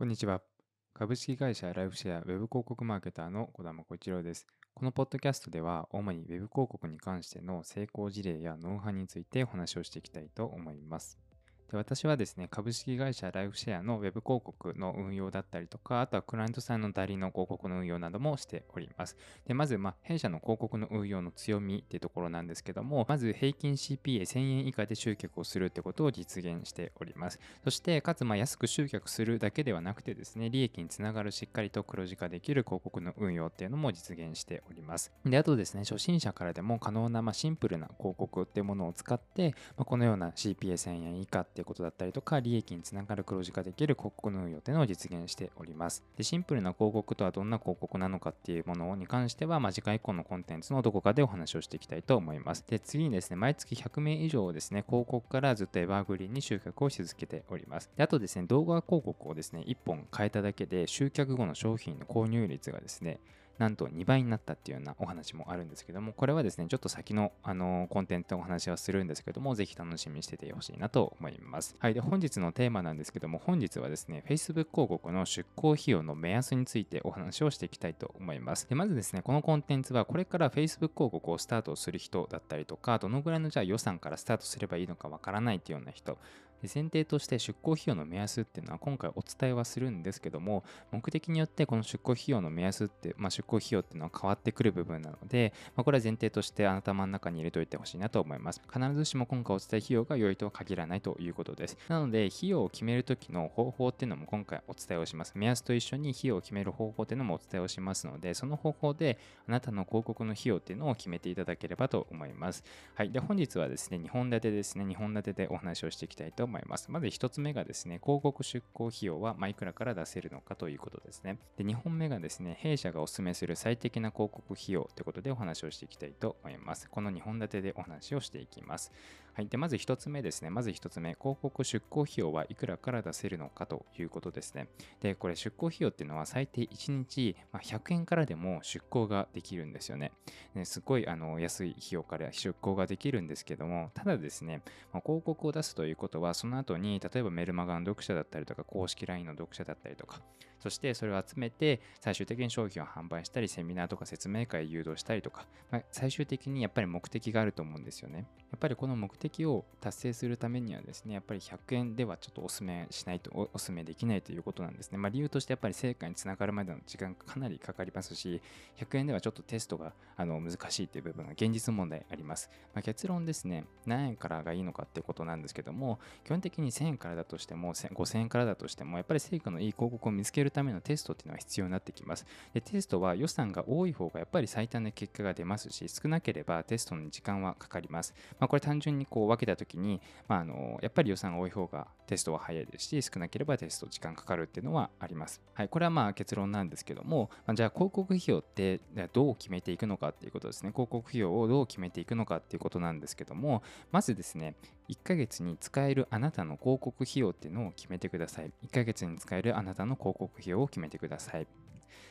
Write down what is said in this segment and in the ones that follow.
こんにちは。株式会社ライフシェア Web 広告マーケターの小玉小一郎です。このポッドキャストでは、主に Web 広告に関しての成功事例やノウハウについてお話をしていきたいと思います。で私はですね、株式会社ライフシェアのウェブ広告の運用だったりとか、あとはクライアントさんの代理の広告の運用などもしております。でまず、まあ、弊社の広告の運用の強みっていうところなんですけども、まず平均 CPA1000 円以下で集客をするってことを実現しております。そして、かつ、まあ、安く集客するだけではなくてですね、利益につながるしっかりと黒字化できる広告の運用っていうのも実現しております。で、あとですね、初心者からでも可能な、ま、シンプルな広告っていうものを使って、ま、このような CPA1000 円以下っていうことだったりとか、利益につながる黒字化できる広告の運用というのを実現しております。でシンプルな広告とはどんな広告なのかっていうものに関しては、まあ、次回以降のコンテンツのどこかでお話をしていきたいと思います。で次にですね、毎月100名以上ですね、広告からずっとエバーグリーンに集客をし続けております。であとですね、動画広告をですね、1本変えただけで集客後の商品の購入率がですね、なんと2倍になったっていうようなお話もあるんですけども、これはですね、ちょっと先の、あのコンテンツのお話はするんですけども、ぜひ楽しみにしててほしいなと思います。はい。で、本日のテーマなんですけども、本日はですね、Facebook 広告の出稿費用の目安についてお話をしていきたいと思います。で、まずですね、このコンテンツはこれから Facebook 広告をスタートする人だったりとか、どのぐらいのじゃあ予算からスタートすればいいのかわからないっていうような人、前提として出向費用の目安っていうのは今回お伝えはするんですけども目的によってこの出向費用の目安って、まあ、出向費用っていうのは変わってくる部分なので、まあ、これは前提としてあなた真ん中に入れておいてほしいなと思います。必ずしも今回お伝え費用が良いとは限らないということです。なので費用を決める時の方法っていうのも今回お伝えをします。目安と一緒に費用を決める方法っていうのもお伝えをしますのでその方法であなたの広告の費用っていうのを決めていただければと思います。はい。で本日はですね2本立てですね2本立てでお話をしていきたいと思います。思いまず1つ目がですね、広告出稿費用は、マイクラから出せるのかということですね。で、2本目がですね、弊社がお勧めする最適な広告費用ということでお話をしていきたいと思います。この2本立てでお話をしていきます。はい。で、まず1つ目ですね。まず1つ目、広告出稿費用はいくらから出せるのかということですね。で、これ出稿費用っていうのは最低1日、ま100円からでも出稿ができるんですよね。ねすごいあの安い費用から出稿ができるんですけども、ただですね、ま、広告を出すということは、その後に例えばメルマガの読者だったりとか、公式 LINE の読者だったりとか、そしてそれを集めて最終的に商品を販売したり、セミナーとか説明会誘導したりとか、まあ、最終的にやっぱり目的があると思うんですよね。やっぱりこの目的を達成するためにはですね、やっぱり100円ではちょっとお勧めしないと、お勧めできないということなんですね。まあ、理由としてやっぱり成果につながるまでの時間がかなりかかりますし、100円ではちょっとテストがあの難しいという部分が現実問題あります。まあ、結論ですね、何円からがいいのかっていうことなんですけども、基本的に1000円からだとしても、5000円からだとしても、やっぱり成果のいい広告を見つけるるためのテストっていうのは必要になってきます。で、テストは予算が多い方がやっぱり最短で結果が出ますし、少なければテストの時間はかかります。まあ、これ単純にこう分けたときに、まあ、あのやっぱり予算が多い方がテストは早いですし、少なければテスト時間かかるっていうのはあります。はい、これはまあ結論なんですけども、まあ、じゃあ広告費用ってどう決めていくのかっていうことですね。広告費用をどう決めていくのかっていうことなんですけども、まずですね、1ヶ月に使えるあなたの広告費用っていうのを決めてください。1ヶ月に使えるあなたの広告費用を決めてください。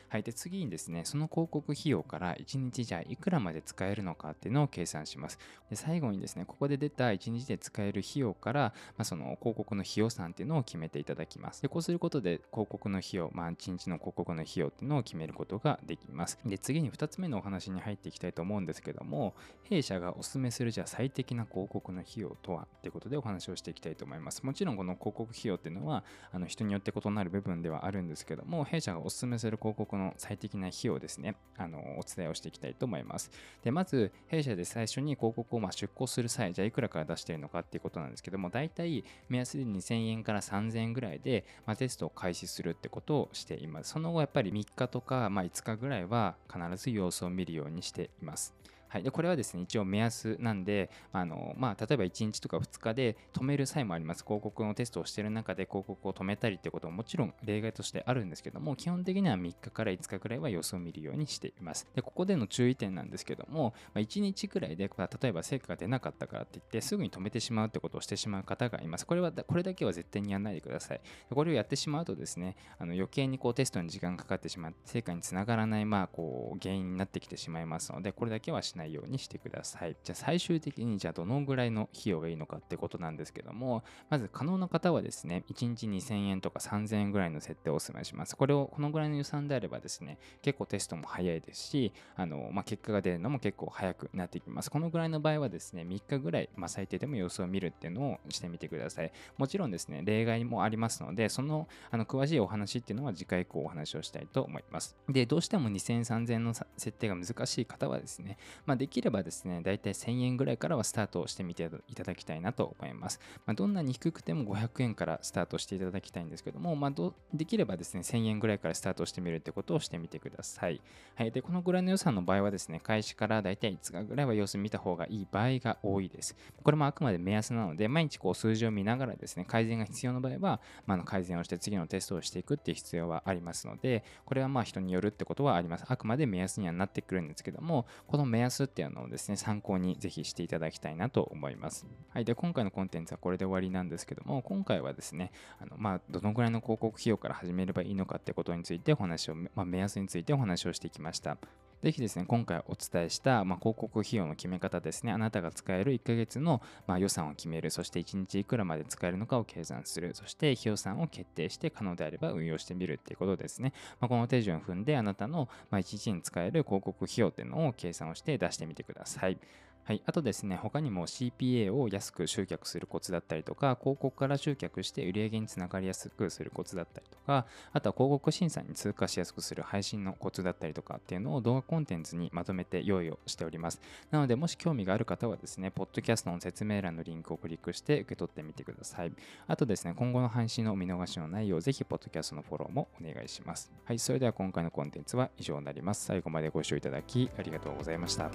はい。で、次にですね、その広告費用から1日じゃあいくらまで使えるのかっていうのを計算します。で、最後にですね、ここで出た1日で使える費用から、まあ、その広告の費用算っていうのを決めていただきます。で、こうすることで広告の費用、まあ、1日の広告の費用っていうのを決めることができます。で、次に2つ目のお話に入っていきたいと思うんですけども、弊社がお勧めするじゃあ最適な広告の費用とはってことでお話をしていきたいと思います。もちろんこの広告費用っていうのは、あの人によって異なる部分ではあるんですけども、弊社がお勧めする広告広告の最適な費用ですね、あのお伝えをしていきたいと思います。で、まず、弊社で最初に広告をま出稿する際、じゃあいくらから出しているのかっていうことなんですけども、大体目安で2000円から3000円ぐらいで、ま、テストを開始するってことをしています。その後、やっぱり3日とか、まあ、5日ぐらいは必ず様子を見るようにしています。はい、でこれはですね一応目安なんであの、まあ、例えば1日とか2日で止める際もあります。広告のテストをしてる中で広告を止めたりってことももちろん例外としてあるんですけども基本的には3日から5日くらいは様子を見るようにしています。でここでの注意点なんですけども、まあ、1日くらいで例えば成果が出なかったからって言ってすぐに止めてしまうってことをしてしまう方がいます。これはこれだけは絶対にやらないでください。これをやってしまうとですねあの余計にこうテストに時間がかかってしまう成果につながらないまあこう原因になってきてしまいますのでこれだけはしないないようにしてください。じゃあ最終的にじゃあどのぐらいの費用がいいのかってことなんですけども、まず可能な方はですね、1日2000円とか3000円ぐらいの設定をお勧めします。これをこのぐらいの予算であればですね、結構テストも早いですし、あのまあ、結果が出るのも結構早くなってきます。このぐらいの場合はですね、3日ぐらい、まあ、最低でも様子を見るっていうのをしてみてください。もちろんですね、例外もありますので、そのあの詳しいお話っていうのは次回以降お話をしたいと思います。で、どうしても2000、3000の設定が難しい方はですね、まあ、できればですね、だいたい1000円ぐらいからはスタートしてみていただきたいなと思います。まあ、どんなに低くても500円からスタートしていただきたいんですけども、まあ、できればですね、1000円ぐらいからスタートしてみるってことをしてみてください。はい。で、このぐらいの予算の場合はですね、開始からだいたい5日ぐらいは様子見た方がいい場合が多いです。これもあくまで目安なので、毎日こう数字を見ながらですね、改善が必要な場合は、まあ、の改善をして次のテストをしていくっていう必要はありますので、これはまあ人によるってことはあります。あくまで目安にはなってくるんですけども、この目安っていうのをですね、参考にぜひしていただきたいなと思います。はい。で、今回のコンテンツはこれで終わりなんですけども、今回はですね、あのまあ、どのぐらいの広告費用から始めればいいのかってことについてお話を、まあ、目安についてお話をしてきました。ぜひですね、今回お伝えした、まあ、広告費用の決め方ですね、あなたが使える1ヶ月の、まあ、予算を決める、そして1日いくらまで使えるのかを計算する、そして費用算を決定して可能であれば運用してみるっていうことですね。まあ、この手順を踏んで、あなたの、ま1日に使える広告費用っていうのを計算をして出してみてください。はい、あとですね、他にも CPA を安く集客するコツだったりとか、広告から集客して売上につながりやすくするコツだったりとか、あとは広告審査に通過しやすくする配信のコツだったりとかっていうのを動画コンテンツにまとめて用意をしております。なので、もし興味がある方はですね、ポッドキャストの説明欄のリンクをクリックして受け取ってみてください。あとですね、今後の配信の見逃しのないよう、ぜひ、ポッドキャストのフォローもお願いします。はい、それでは今回のコンテンツは以上になります。最後までご視聴いただきありがとうございました。